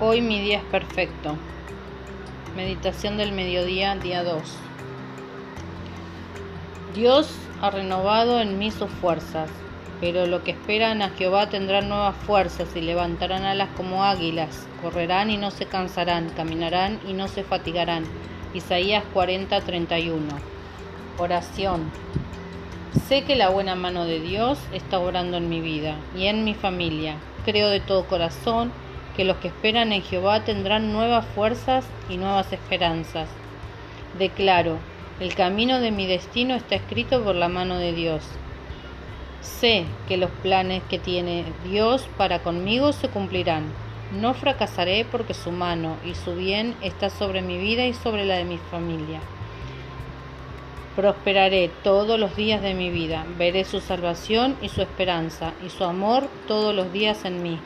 Hoy mi día es perfecto. Meditación del mediodía, día 2. Dios ha renovado en mí sus fuerzas, pero lo que esperan a Jehová tendrán nuevas fuerzas y levantarán alas como águilas, correrán y no se cansarán, caminarán y no se fatigarán. Isaías 40:31. Oración. Sé que la buena mano de Dios está obrando en mi vida y en mi familia. Creo de todo corazón que los que esperan en Jehová tendrán nuevas fuerzas y nuevas esperanzas. Declaro, el camino de mi destino está escrito por la mano de Dios. Sé que los planes que tiene Dios para conmigo se cumplirán. No fracasaré porque su mano y su bien está sobre mi vida y sobre la de mi familia. Prosperaré todos los días de mi vida, veré su salvación y su esperanza y su amor todos los días en mí.